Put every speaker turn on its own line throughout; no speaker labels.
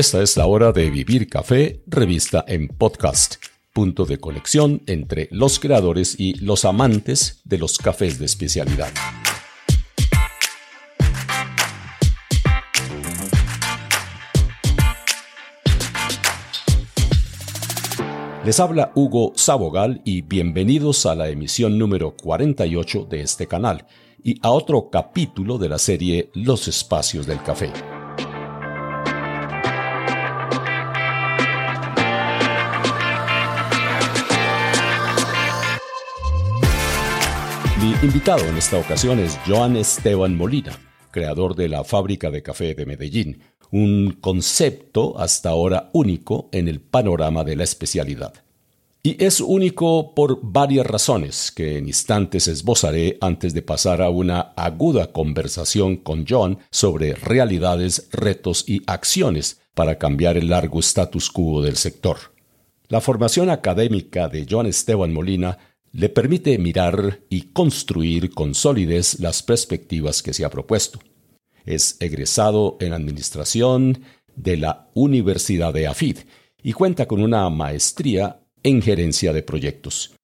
Esta es la hora de Vivir Café, revista en podcast, punto de conexión entre los creadores y los amantes de los cafés de especialidad. Les habla Hugo Sabogal y bienvenidos a la emisión número 48 de este canal y a otro capítulo de la serie Los Espacios del Café. Mi invitado en esta ocasión es Joan Esteban Molina, creador de la Fábrica de Café de Medellín, un concepto hasta ahora único en el panorama de la especialidad. Y es único por varias razones que en instantes esbozaré antes de pasar a una aguda conversación con John sobre realidades, retos y acciones para cambiar el largo status quo del sector. La formación académica de John Esteban Molina le permite mirar y construir con solidez las perspectivas que se ha propuesto. Es egresado en Administración de la Universidad de AFID y cuenta con una maestría en gerencia de proyectos.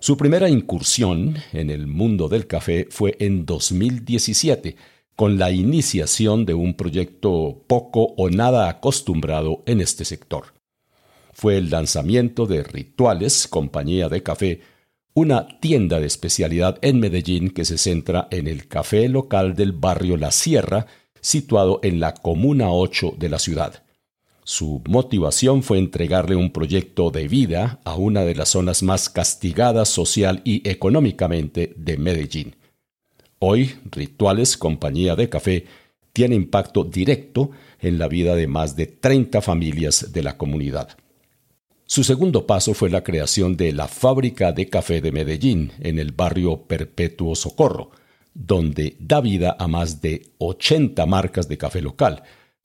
Su primera incursión en el mundo del café fue en 2017, con la iniciación de un proyecto poco o nada acostumbrado en este sector. Fue el lanzamiento de Rituales, compañía de café, una tienda de especialidad en Medellín que se centra en el café local del barrio La Sierra, situado en la Comuna 8 de la ciudad. Su motivación fue entregarle un proyecto de vida a una de las zonas más castigadas social y económicamente de Medellín. Hoy, Rituales Compañía de Café tiene impacto directo en la vida de más de 30 familias de la comunidad. Su segundo paso fue la creación de la Fábrica de Café de Medellín, en el barrio Perpetuo Socorro, donde da vida a más de 80 marcas de café local,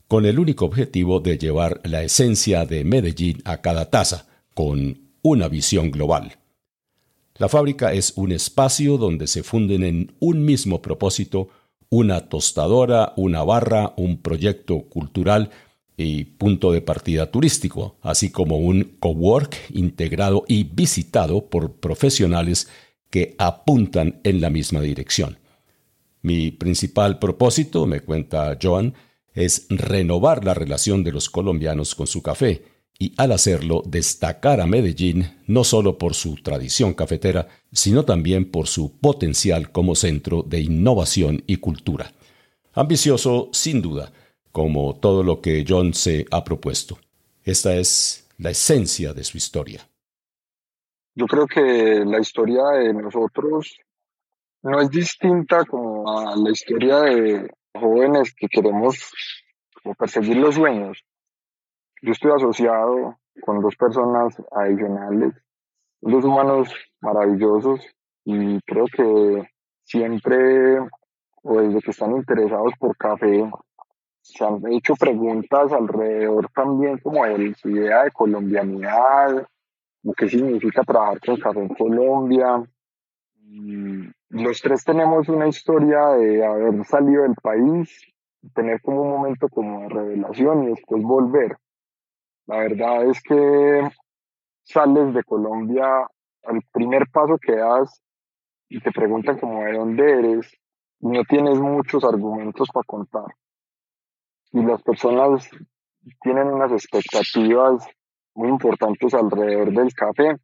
con el único objetivo de llevar la esencia de Medellín a cada taza, con una visión global. La fábrica es un espacio donde se funden en un mismo propósito una tostadora, una barra, un proyecto cultural y punto de partida turístico, así como un cowork integrado y visitado por profesionales que apuntan en la misma dirección. Mi principal propósito, me cuenta Joan, es renovar la relación de los colombianos con su café y al hacerlo destacar a Medellín no solo por su tradición cafetera, sino también por su potencial como centro de innovación y cultura. Ambicioso, sin duda, como todo lo que John se ha propuesto. Esta es la esencia de su historia.
Yo creo que la historia de nosotros no es distinta como a la historia de jóvenes que queremos perseguir los sueños. Yo estoy asociado con dos personas adicionales, dos humanos maravillosos y creo que siempre o desde que están interesados por café se han hecho preguntas alrededor también como de su idea de colombianidad, qué significa trabajar con café en Colombia. los tres tenemos una historia de haber salido del país, tener como un momento como de revelación y después volver. La verdad es que sales de Colombia, al primer paso que das y te preguntan como de dónde eres, y no tienes muchos argumentos para contar y las personas tienen unas expectativas muy importantes alrededor del café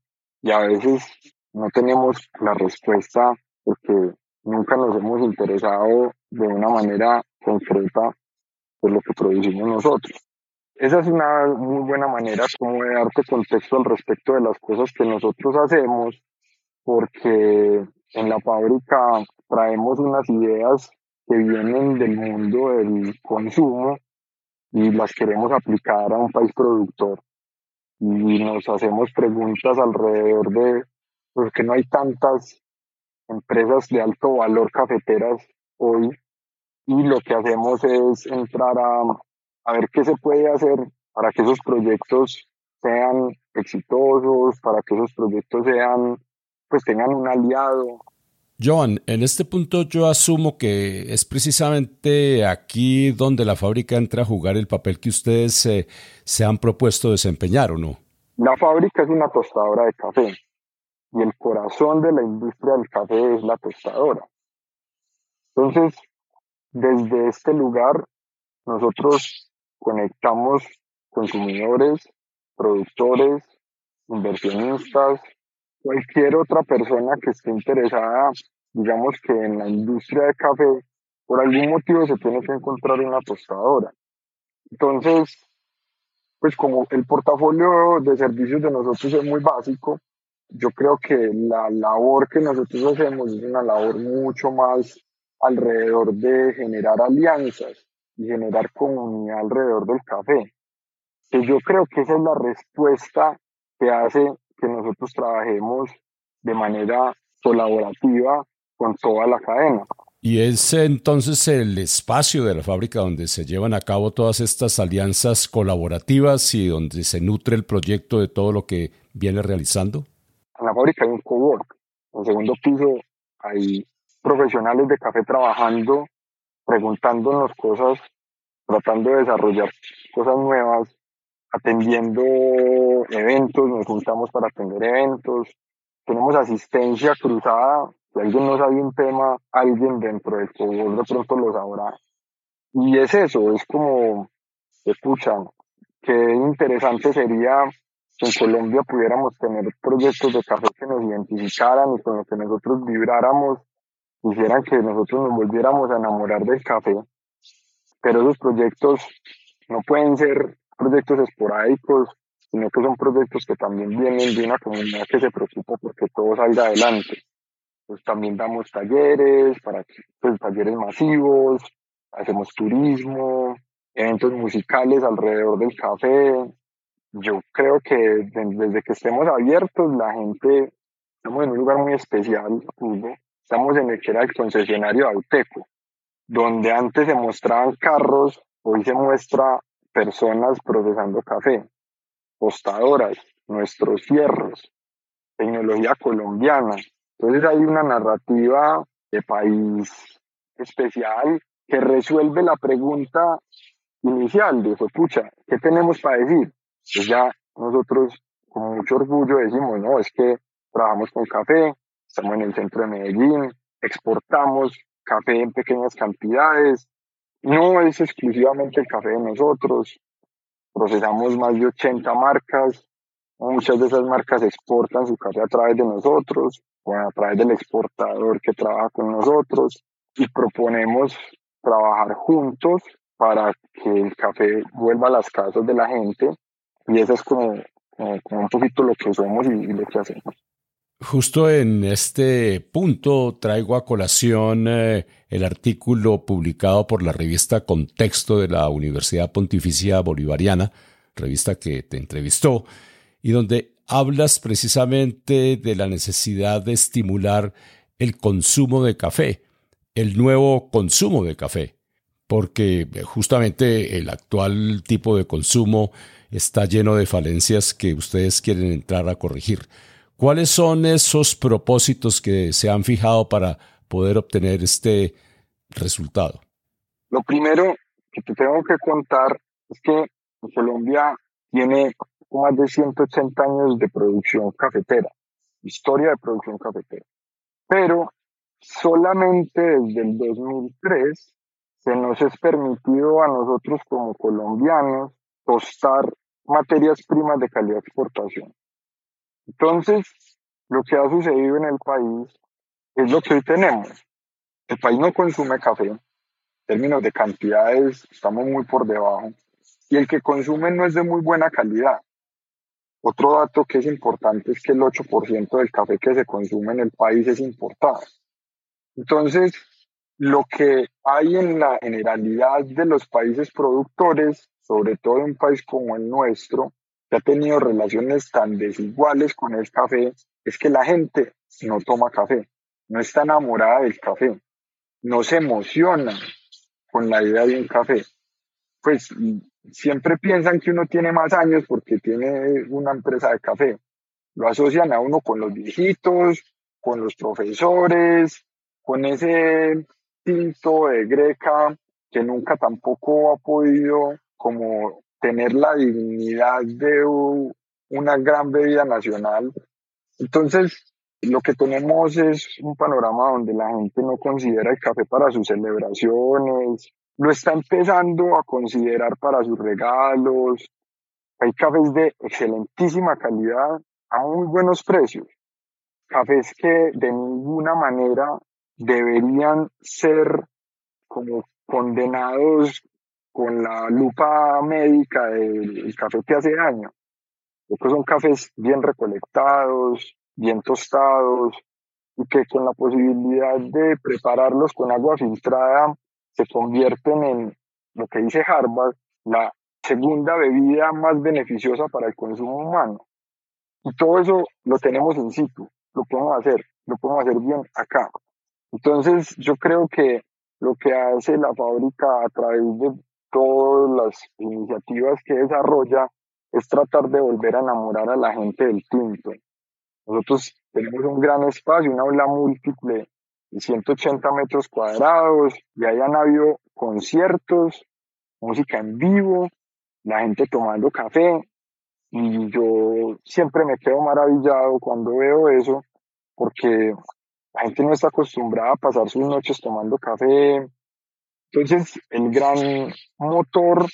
y a veces no tenemos la respuesta porque nunca nos hemos interesado de una manera concreta por lo que producimos nosotros. Esa es una muy buena manera como de darte contexto al respecto de las cosas que nosotros hacemos, porque en la fábrica traemos unas ideas que vienen del mundo del consumo y las queremos aplicar a un país productor. Y nos hacemos preguntas alrededor de por qué no hay tantas empresas de alto valor cafeteras hoy. Y lo que hacemos es entrar a, a ver qué se puede hacer para que esos proyectos sean exitosos, para que esos proyectos sean, pues tengan un aliado
Joan, en este punto yo asumo que es precisamente aquí donde la fábrica entra a jugar el papel que ustedes eh, se han propuesto desempeñar, ¿o no?
La fábrica es una tostadora de café y el corazón de la industria del café es la tostadora. Entonces, desde este lugar, nosotros conectamos consumidores, productores, inversionistas, cualquier otra persona que esté interesada, digamos que en la industria de café, por algún motivo se tiene que encontrar una tostadora. Entonces, pues como el portafolio de servicios de nosotros es muy básico, yo creo que la labor que nosotros hacemos es una labor mucho más alrededor de generar alianzas y generar comunidad alrededor del café. Que yo creo que esa es la respuesta que hace que nosotros trabajemos de manera colaborativa con toda la cadena.
Y es entonces el espacio de la fábrica donde se llevan a cabo todas estas alianzas colaborativas y donde se nutre el proyecto de todo lo que viene realizando.
En la fábrica hay un cowork. En el segundo piso hay profesionales de café trabajando, preguntándonos cosas, tratando de desarrollar cosas nuevas, atendiendo eventos, nos juntamos para atender eventos, tenemos asistencia cruzada, si alguien no sabe un tema, alguien dentro del cowork de pronto lo sabrá. Y es eso, es como, escuchan, qué interesante sería que en Colombia pudiéramos tener proyectos de café que nos identificaran y con lo que nosotros vibráramos, hicieran que nosotros nos volviéramos a enamorar del café. Pero esos proyectos no pueden ser proyectos esporádicos, sino que son proyectos que también vienen de una comunidad que se preocupa porque todo salga adelante. Pues también damos talleres, para pues, talleres masivos, hacemos turismo, eventos musicales alrededor del café. Yo creo que desde que estemos abiertos, la gente, estamos en un lugar muy especial, estamos en el que era el concesionario de Auteco, donde antes se mostraban carros, hoy se muestra personas procesando café, tostadoras, nuestros fierros, tecnología colombiana. Entonces hay una narrativa de país especial que resuelve la pregunta inicial de, pucha, ¿qué tenemos para decir? Pues ya nosotros con mucho orgullo decimos, no, es que trabajamos con café, estamos en el centro de Medellín, exportamos café en pequeñas cantidades, no es exclusivamente el café de nosotros. Procesamos más de 80 marcas. Muchas de esas marcas exportan su café a través de nosotros o a través del exportador que trabaja con nosotros y proponemos trabajar juntos para que el café vuelva a las casas de la gente y eso es como, un poquito lo que somos y lo que hacemos.
Justo en este punto traigo a colación eh, el artículo publicado por la revista Contexto de la Universidad Pontificia Bolivariana, revista que te entrevistó, y donde hablas precisamente de la necesidad de estimular el consumo de café, el nuevo consumo de café, porque eh, justamente el actual tipo de consumo está lleno de falencias que ustedes quieren entrar a corregir. ¿Cuáles son esos propósitos que se han fijado para poder obtener este resultado?
Lo primero que te tengo que contar es que Colombia tiene más de 180 años de producción cafetera, historia de producción cafetera. Pero solamente desde el 2003 se nos es permitido a nosotros como colombianos tostar materias primas de calidad de exportación. Entonces, lo que ha sucedido en el país es lo que hoy tenemos. El país no consume café. En términos de cantidades, estamos muy por debajo. Y el que consume no es de muy buena calidad. Otro dato que es importante es que el 8% del café que se consume en el país es importado. Entonces, lo que hay en la generalidad de los países productores, sobre todo en un país como el nuestro, que ha tenido relaciones tan desiguales con el café es que la gente no toma café, no está enamorada del café, no se emociona con la idea de un café. Pues siempre piensan que uno tiene más años porque tiene una empresa de café. Lo asocian a uno con los viejitos, con los profesores, con ese tinto de greca que nunca tampoco ha podido como tener la dignidad de una gran bebida nacional. Entonces, lo que tenemos es un panorama donde la gente no considera el café para sus celebraciones, lo está empezando a considerar para sus regalos. Hay cafés de excelentísima calidad a muy buenos precios. Cafés que de ninguna manera deberían ser como condenados con la lupa médica del café que hace daño. Estos son cafés bien recolectados, bien tostados y que con la posibilidad de prepararlos con agua filtrada se convierten en lo que dice Harvard, la segunda bebida más beneficiosa para el consumo humano. Y todo eso lo tenemos in situ, lo podemos hacer, lo podemos hacer bien acá. Entonces yo creo que lo que hace la fábrica a través de todas las iniciativas que desarrolla es tratar de volver a enamorar a la gente del tinto. Nosotros tenemos un gran espacio, una aula múltiple de 180 metros cuadrados y ahí han habido conciertos, música en vivo, la gente tomando café y yo siempre me quedo maravillado cuando veo eso porque la gente no está acostumbrada a pasar sus noches tomando café. Entonces, el gran motor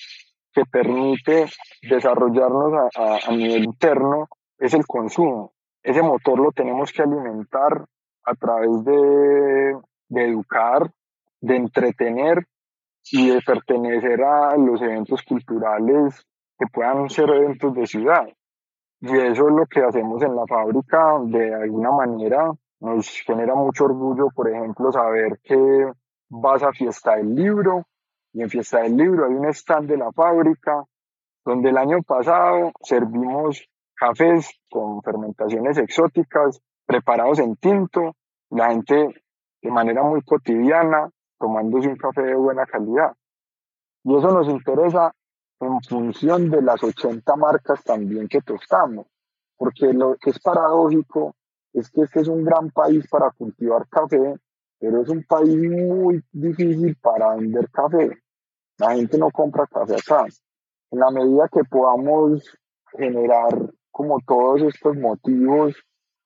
que permite desarrollarnos a, a nivel interno es el consumo ese motor lo tenemos que alimentar a través de, educar, de entretener y de pertenecer a los eventos culturales que puedan ser eventos de ciudad. Y eso es lo que hacemos en la fábrica. De alguna manera nos genera mucho orgullo, por ejemplo, saber que vas a Fiesta del Libro y en Fiesta del Libro hay un stand de la fábrica donde el año pasado servimos cafés con fermentaciones exóticas, preparados en tinto, la gente de manera muy cotidiana tomándose un café de buena calidad. Y eso nos interesa en función de las 80 marcas también que tostamos, porque lo que es paradójico es que este es un gran país para cultivar café, pero es un país muy difícil para vender café. La gente no compra café acá. En la medida que podamos generar como todos estos motivos,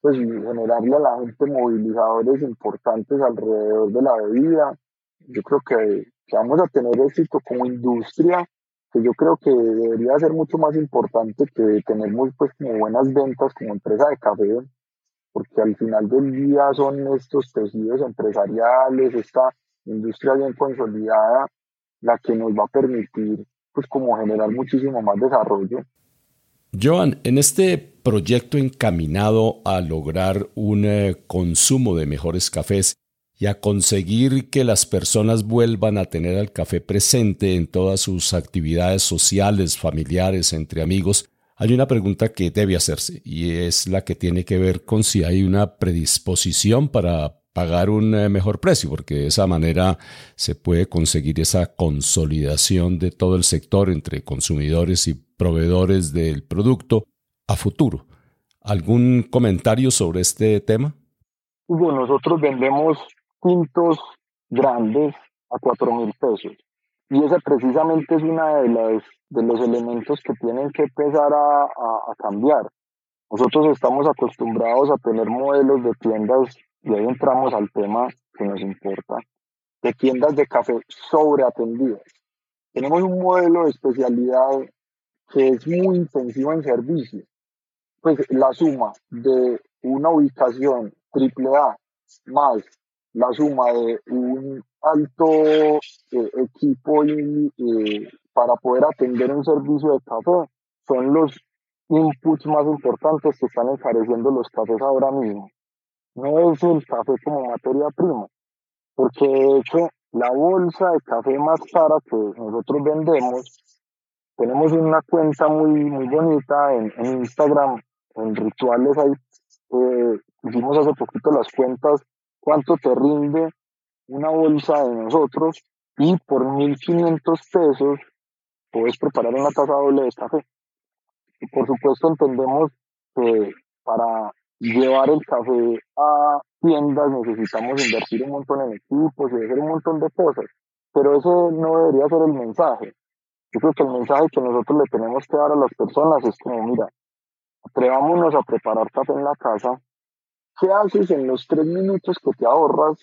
pues generarle a la gente movilizadores importantes alrededor de la bebida. Yo creo que, que vamos a tener éxito como industria, que yo creo que debería ser mucho más importante que tener muy, pues, como buenas ventas como empresa de café, porque al final del día son estos tejidos empresariales, esta industria bien consolidada, la que nos va a permitir pues como generar muchísimo más desarrollo.
Joan, en este proyecto encaminado a lograr un eh, consumo de mejores cafés y a conseguir que las personas vuelvan a tener al café presente en todas sus actividades sociales, familiares, entre amigos, hay una pregunta que debe hacerse y es la que tiene que ver con si hay una predisposición para pagar un eh, mejor precio, porque de esa manera se puede conseguir esa consolidación de todo el sector entre consumidores y proveedores del producto a futuro. ¿Algún comentario sobre este tema?
Hugo, nosotros vendemos tintos grandes a cuatro mil pesos. Y ese precisamente es uno de, las, de los elementos que tienen que empezar a, a, cambiar. Nosotros estamos acostumbrados a tener modelos de tiendas, y ahí entramos al tema que nos importa, de tiendas de café sobreatendidas. Tenemos un modelo de especialidad que es muy intensivo en servicio, pues la suma de una ubicación triple A más la suma de un alto eh, equipo eh, para poder atender un servicio de café son los inputs más importantes que están encareciendo los cafés ahora mismo. No es el café como materia prima, porque de hecho la bolsa de café más cara que nosotros vendemos tenemos una cuenta muy, muy bonita en, Instagram, en rituales ahí. Eh, hicimos hace poquito las cuentas, cuánto te rinde una bolsa de nosotros y por 1.500 pesos puedes preparar una taza doble de café. Y por supuesto entendemos que para llevar el café a tiendas necesitamos invertir un montón en equipos y hacer un montón de cosas, pero eso no debería ser el mensaje. Yo creo que el mensaje que nosotros le tenemos que dar a las personas es como, mira, atrevámonos a preparar café en la casa. ¿Qué haces en los tres minutos que te ahorras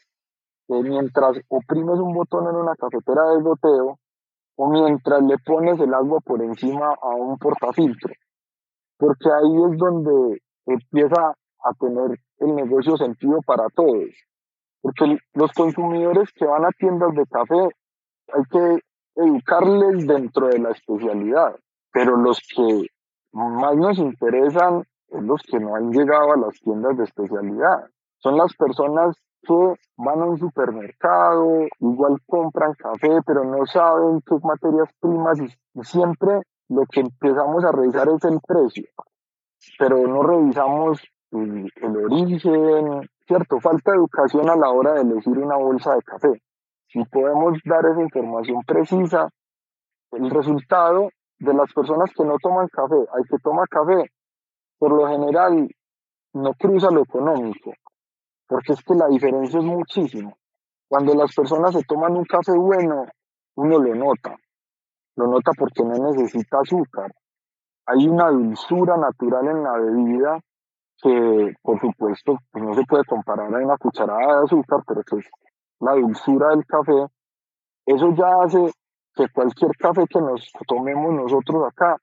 eh, mientras oprimes un botón en una cafetera de goteo o mientras le pones el agua por encima a un portafiltro? Porque ahí es donde empieza a tener el negocio sentido para todos. Porque los consumidores que van a tiendas de café hay que educarles dentro de la especialidad, pero los que más nos interesan son los que no han llegado a las tiendas de especialidad. Son las personas que van a un supermercado, igual compran café, pero no saben qué materias primas y siempre lo que empezamos a revisar es el precio, pero no revisamos el, el origen, ¿cierto? Falta educación a la hora de elegir una bolsa de café. Si podemos dar esa información precisa, el resultado de las personas que no toman café, hay que tomar café, por lo general no cruza lo económico, porque es que la diferencia es muchísima. Cuando las personas se toman un café bueno, uno lo nota, lo nota porque no necesita azúcar. Hay una dulzura natural en la bebida que, por supuesto, pues no se puede comparar a una cucharada de azúcar, pero que es la dulzura del café, eso ya hace que cualquier café que nos tomemos nosotros acá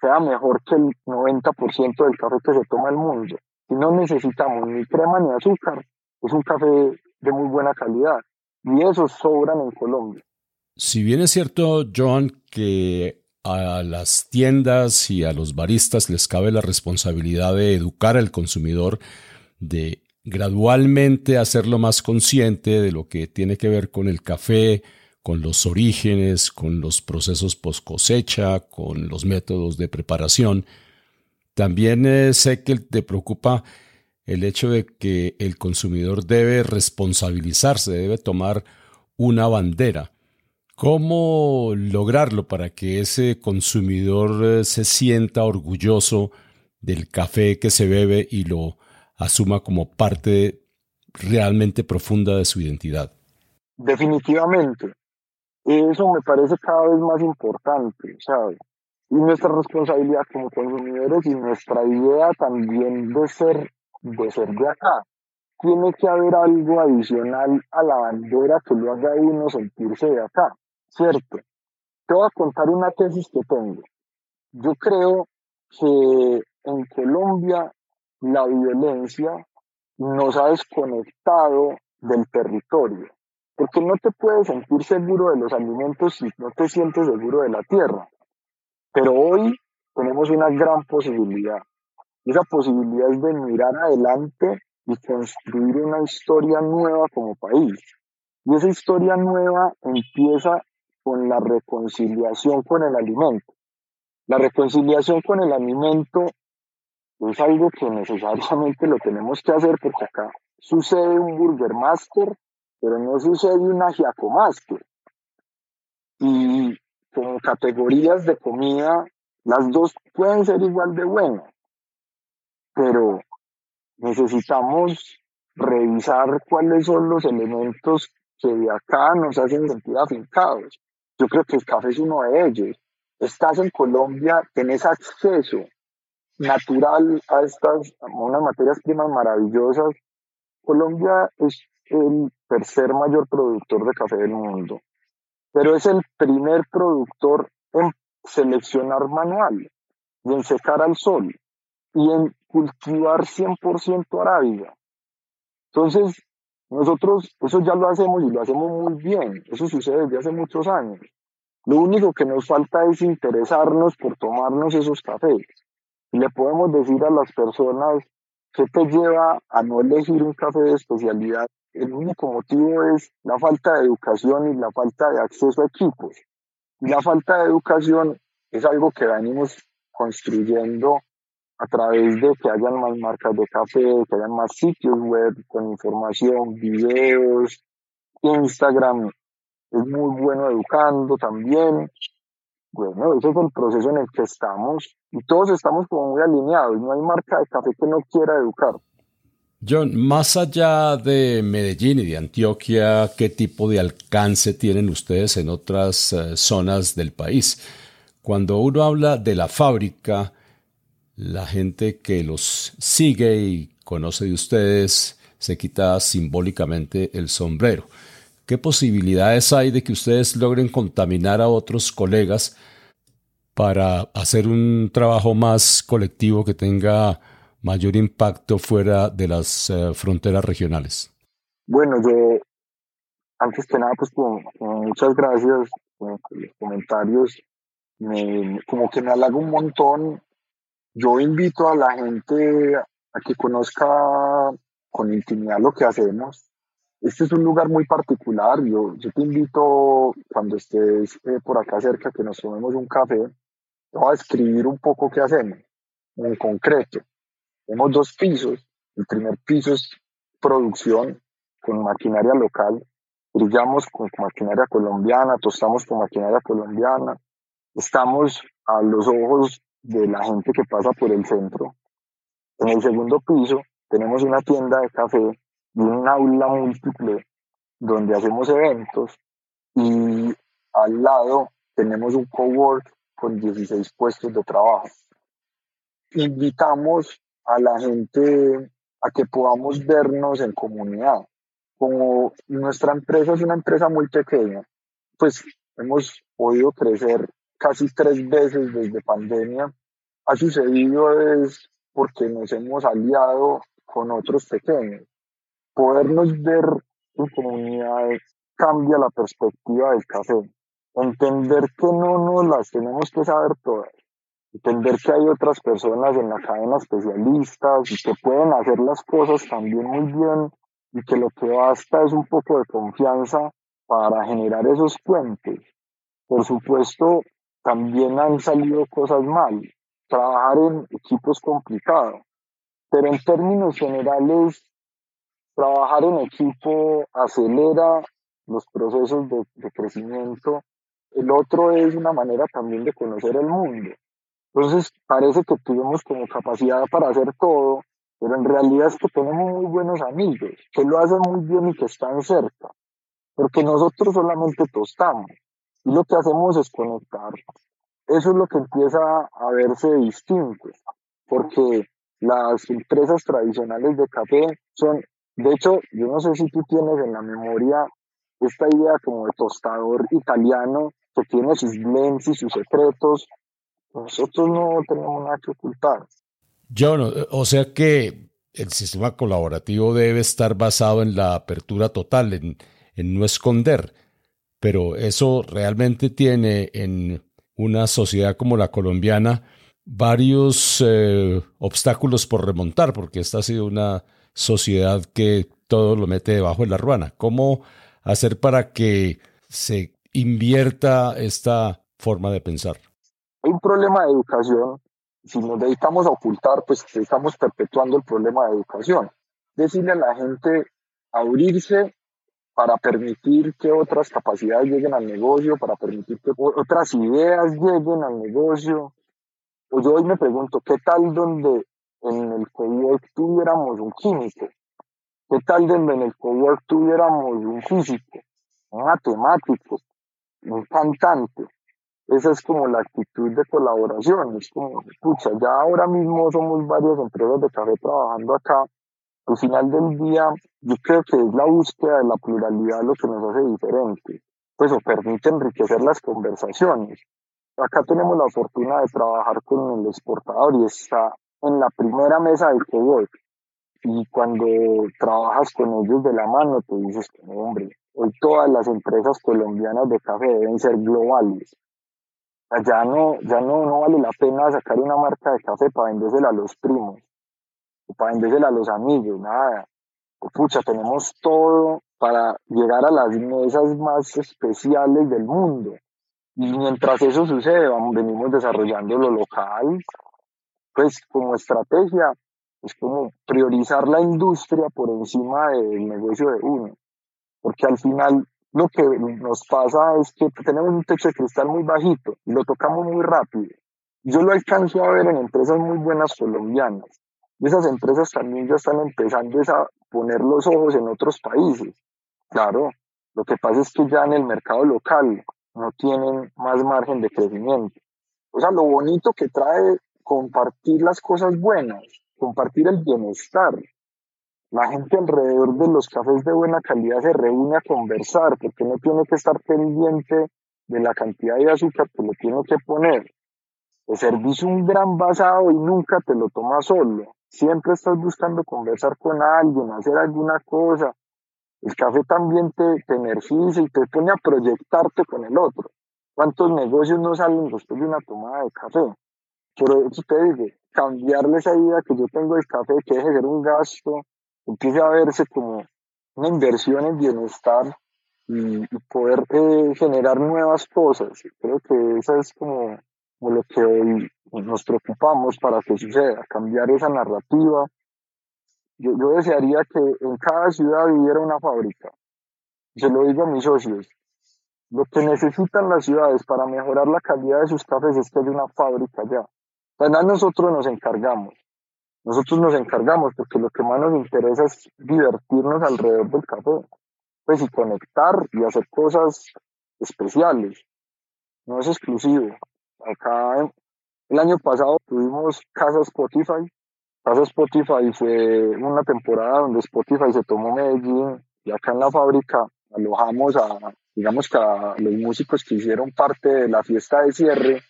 sea mejor que el 90% del café que se toma el mundo. No necesitamos ni crema ni azúcar, es un café de muy buena calidad. Y eso sobran en Colombia.
Si bien es cierto, John, que a las tiendas y a los baristas les cabe la responsabilidad de educar al consumidor, de gradualmente hacerlo más consciente de lo que tiene que ver con el café, con los orígenes, con los procesos post cosecha, con los métodos de preparación. También eh, sé que te preocupa el hecho de que el consumidor debe responsabilizarse, debe tomar una bandera. ¿Cómo lograrlo para que ese consumidor eh, se sienta orgulloso del café que se bebe y lo asuma como parte realmente profunda de su identidad.
Definitivamente. Eso me parece cada vez más importante, ¿sabes? Y nuestra responsabilidad como consumidores y nuestra idea también de ser, de ser de acá. Tiene que haber algo adicional a la bandera que lo haga uno sentirse de acá, ¿cierto? Te voy a contar una tesis que tengo. Yo creo que en Colombia la violencia nos ha desconectado del territorio, porque no te puedes sentir seguro de los alimentos si no te sientes seguro de la tierra. Pero hoy tenemos una gran posibilidad. Esa posibilidad es de mirar adelante y construir una historia nueva como país. Y esa historia nueva empieza con la reconciliación con el alimento. La reconciliación con el alimento es algo que necesariamente lo tenemos que hacer porque acá sucede un Burger Master, pero no sucede una Giaco Master. Y con categorías de comida, las dos pueden ser igual de buenas, pero necesitamos revisar cuáles son los elementos que de acá nos hacen sentir afincados. Yo creo que el café es uno de ellos. Estás en Colombia, tenés acceso natural a estas unas materias primas maravillosas. Colombia es el tercer mayor productor de café del mundo, pero es el primer productor en seleccionar manual y en secar al sol y en cultivar 100% arábiga. Entonces, nosotros eso ya lo hacemos y lo hacemos muy bien. Eso sucede desde hace muchos años. Lo único que nos falta es interesarnos por tomarnos esos cafés le podemos decir a las personas qué te lleva a no elegir un café de especialidad. El único motivo es la falta de educación y la falta de acceso a equipos. Y la falta de educación es algo que venimos construyendo a través de que hayan más marcas de café, que hayan más sitios web con información, videos, Instagram es muy bueno educando también. Bueno, ese es el proceso en el que estamos y todos estamos como muy alineados. No hay marca de café que no quiera educar.
John, más allá de Medellín y de Antioquia, ¿qué tipo de alcance tienen ustedes en otras eh, zonas del país? Cuando uno habla de la fábrica, la gente que los sigue y conoce de ustedes se quita simbólicamente el sombrero. ¿Qué posibilidades hay de que ustedes logren contaminar a otros colegas para hacer un trabajo más colectivo que tenga mayor impacto fuera de las eh, fronteras regionales?
Bueno, yo, antes que nada, pues muchas gracias por los comentarios. Me, como que me halaga un montón. Yo invito a la gente a que conozca con intimidad lo que hacemos. Este es un lugar muy particular. Yo, yo te invito cuando estés eh, por acá cerca que nos tomemos un café. Voy a escribir un poco qué hacemos en concreto. Tenemos dos pisos. El primer piso es producción con maquinaria local. Brillamos con maquinaria colombiana, tostamos con maquinaria colombiana. Estamos a los ojos de la gente que pasa por el centro. En el segundo piso tenemos una tienda de café y un aula múltiple donde hacemos eventos y al lado tenemos un cowork con 16 puestos de trabajo. Invitamos a la gente a que podamos vernos en comunidad. Como nuestra empresa es una empresa muy pequeña, pues hemos podido crecer casi tres veces desde pandemia. Ha sucedido es porque nos hemos aliado con otros pequeños. Podernos ver en comunidad cambia la perspectiva del café. Entender que no nos las tenemos que saber todas entender que hay otras personas en la cadena especialistas y que pueden hacer las cosas también muy bien y que lo que basta es un poco de confianza para generar esos puentes. Por supuesto, también han salido cosas mal. Trabajar en equipos complicado, pero en términos generales, trabajar en equipo acelera los procesos de, de crecimiento. El otro es una manera también de conocer el mundo. Entonces parece que tuvimos como capacidad para hacer todo, pero en realidad es que tenemos muy buenos amigos, que lo hacen muy bien y que están cerca, porque nosotros solamente tostamos y lo que hacemos es conectar. Eso es lo que empieza a verse distinto, porque las empresas tradicionales de café son, de hecho, yo no sé si tú tienes en la memoria esta idea como de tostador italiano que tiene sus blends y sus secretos, nosotros no tenemos nada que ocultar.
John, o sea que el sistema colaborativo debe estar basado en la apertura total, en, no esconder, pero eso realmente tiene en una sociedad como la colombiana varios eh, obstáculos por remontar, porque esta ha sido una sociedad que todo lo mete debajo de la ruana. ¿Cómo hacer para que se invierta esta forma de pensar?
Hay un problema de educación. Si nos dedicamos a ocultar, pues estamos perpetuando el problema de educación. Decirle a la gente abrirse para permitir que otras capacidades lleguen al negocio, para permitir que otras ideas lleguen al negocio. Pues yo hoy me pregunto, ¿qué tal donde en el cowork tuviéramos un químico? ¿Qué tal donde en el cowork tuviéramos un físico, un matemático, un cantante? Esa es como la actitud de colaboración. Es como, escucha, ya ahora mismo somos varias empresas de café trabajando acá. Al final del día, yo creo que es la búsqueda de la pluralidad lo que nos hace diferente, pues o permite enriquecer las conversaciones. Acá tenemos la fortuna de trabajar con el exportador y está en la primera mesa del cowork. Y cuando trabajas con ellos de la mano, te dices, hombre, hoy todas las empresas colombianas de café deben ser globales ya no, ya no, no vale la pena sacar una marca de café para vendérsela a los primos, o para vendérsela a los amigos, nada. O pucha, tenemos todo para llegar a las mesas más especiales del mundo. Y mientras eso sucede, vamos, venimos desarrollando lo local, pues como estrategia, es como priorizar la industria por encima del negocio de uno. Porque al final lo que nos pasa es que tenemos un techo de cristal muy bajito y lo tocamos muy rápido. Yo lo alcanzo a ver en empresas muy buenas colombianas, Y esas empresas también ya están empezando a poner los ojos en otros países. Claro, lo que pasa es que ya en el mercado local no tienen más margen de crecimiento. O sea, lo bonito que trae compartir las cosas buenas, compartir el bienestar. La gente alrededor de los cafés de buena calidad se reúne a conversar porque no tiene que estar pendiente de la cantidad de azúcar que le tiene que poner. El servicio un gran basado y nunca te lo tomas solo. Siempre estás buscando conversar con alguien, hacer alguna cosa. El café también te, te energiza y te pone a proyectarte con el otro. ¿Cuántos negocios no salen después de una tomada de café? Por eso te digo, cambiarle esa idea que yo tengo del café, que deje de ser un gasto, empiece a verse como una inversión en bienestar y, poder eh, generar nuevas cosas. Creo que esa es como lo que hoy nos preocupamos para que suceda, cambiar esa narrativa. Yo, yo desearía que en cada ciudad viviera una fábrica. Se lo digo a mis socios. Lo que necesitan las ciudades para mejorar la calidad de sus cafés es que haya una fábrica ya. Además nosotros nos encargamos. Nosotros nos encargamos porque lo que más nos interesa es divertirnos alrededor del café. Pues y conectar y hacer cosas especiales. No es exclusivo. Acá el año pasado tuvimos Casa Spotify. Casa Spotify fue una temporada donde Spotify se tomó Medellín y acá en la fábrica alojamos a, digamos que a los músicos que hicieron parte de la fiesta de cierre.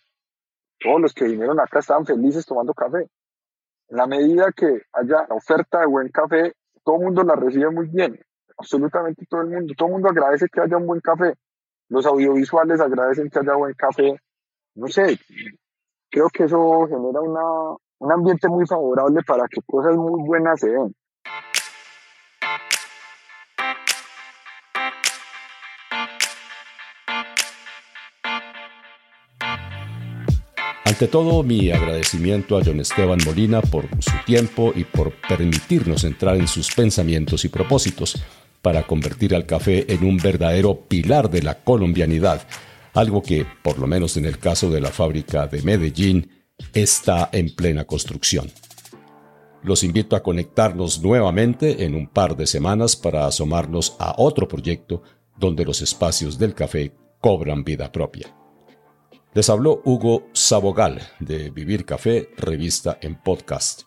Todos los que vinieron acá estaban felices tomando café. En la medida que haya oferta de buen café, todo el mundo la recibe muy bien. Absolutamente todo el mundo. Todo el mundo agradece que haya un buen café. Los audiovisuales agradecen que haya buen café. No sé, creo que eso genera una, un ambiente muy favorable para que cosas muy buenas se den.
Ante todo, mi agradecimiento a John Esteban Molina por su tiempo y por permitirnos entrar en sus pensamientos y propósitos para convertir al café en un verdadero pilar de la colombianidad algo que, por lo menos en el caso de la fábrica de Medellín, está en plena construcción. Los invito a conectarnos nuevamente en un par de semanas para asomarnos a otro proyecto donde los espacios del café cobran vida propia. Les habló Hugo Sabogal de Vivir Café, revista en podcast.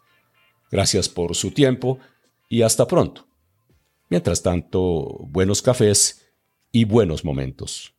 Gracias por su tiempo y hasta pronto. Mientras tanto, buenos cafés y buenos momentos.